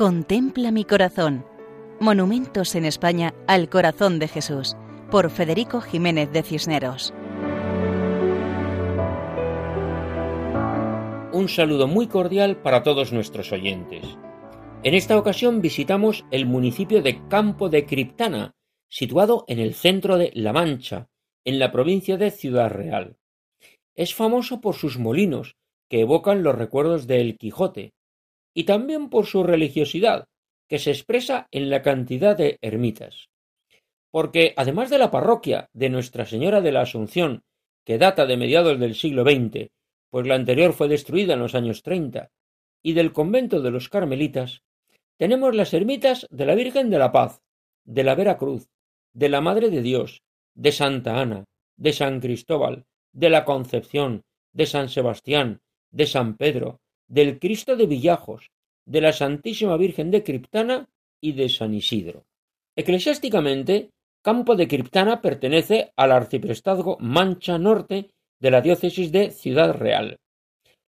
Contempla mi corazón. Monumentos en España al corazón de Jesús, por Federico Jiménez de Cisneros. Un saludo muy cordial para todos nuestros oyentes. En esta ocasión visitamos el municipio de Campo de Criptana, situado en el centro de La Mancha, en la provincia de Ciudad Real. Es famoso por sus molinos, que evocan los recuerdos de El Quijote, y también por su religiosidad, que se expresa en la cantidad de ermitas. Porque además de la parroquia de Nuestra Señora de la Asunción, que data de mediados del siglo XX, pues la anterior fue destruida en los años treinta, y del convento de los Carmelitas, tenemos las ermitas de la Virgen de la Paz, de la Vera Cruz, de la Madre de Dios, de Santa Ana, de San Cristóbal, de la Concepción, de San Sebastián, de San Pedro, del Cristo de Villajos, de la Santísima Virgen de Criptana y de San Isidro. Eclesiásticamente, Campo de Criptana pertenece al arciprestazgo Mancha Norte de la diócesis de Ciudad Real.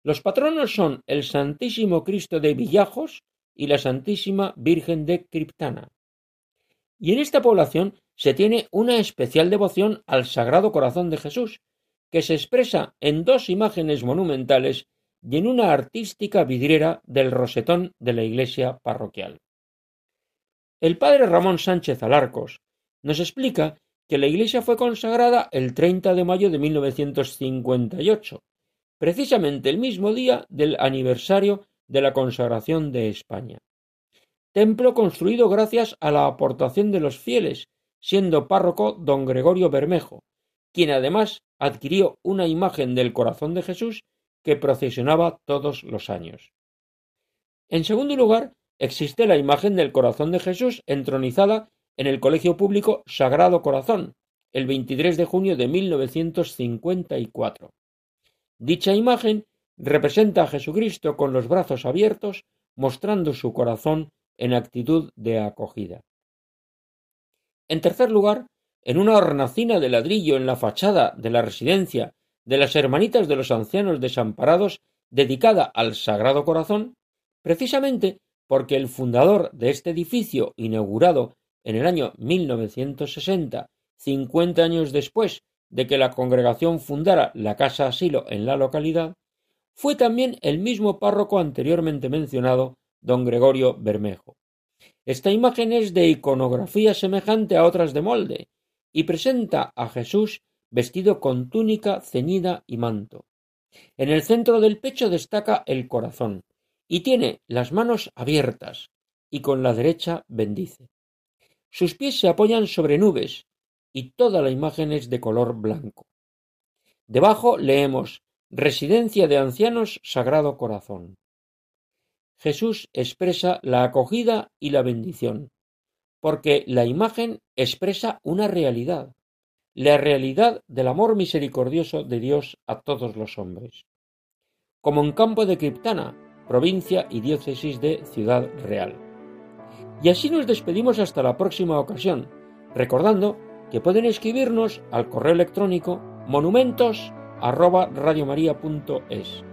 Los patronos son el Santísimo Cristo de Villajos y la Santísima Virgen de Criptana. Y en esta población se tiene una especial devoción al Sagrado Corazón de Jesús, que se expresa en dos imágenes monumentales y en una artística vidriera del rosetón de la iglesia parroquial. El padre Ramón Sánchez Alarcos nos explica que la iglesia fue consagrada el 30 de mayo de 1958, precisamente el mismo día del aniversario de la consagración de España. Templo construido gracias a la aportación de los fieles, siendo párroco don Gregorio Bermejo, quien además adquirió una imagen del corazón de Jesús que procesionaba todos los años. En segundo lugar, existe la imagen del corazón de Jesús entronizada en el Colegio Público Sagrado Corazón, el 23 de junio de 1954. Dicha imagen representa a Jesucristo con los brazos abiertos, mostrando su corazón en actitud de acogida. En tercer lugar, en una hornacina de ladrillo en la fachada de la residencia de las Hermanitas de los Ancianos Desamparados, dedicada al Sagrado Corazón, precisamente porque el fundador de este edificio, inaugurado en el año 1960, cincuenta años después de que la congregación fundara la Casa Asilo en la localidad, fue también el mismo párroco anteriormente mencionado, don Gregorio Bermejo. Esta imagen es de iconografía semejante a otras de molde, y presenta a Jesús vestido con túnica ceñida y manto. En el centro del pecho destaca el corazón, y tiene las manos abiertas, y con la derecha bendice. Sus pies se apoyan sobre nubes, y toda la imagen es de color blanco. Debajo leemos Residencia de Ancianos Sagrado Corazón. Jesús expresa la acogida y la bendición, porque la imagen expresa una realidad, la realidad del amor misericordioso de Dios a todos los hombres. Como en Campo de Criptana, provincia y diócesis de Ciudad Real. Y así nos despedimos hasta la próxima ocasión, recordando que pueden escribirnos al correo electrónico monumentos arroba radiomaria.es.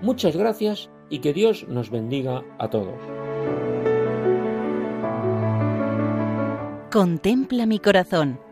Muchas gracias y que Dios nos bendiga a todos. Contempla mi corazón.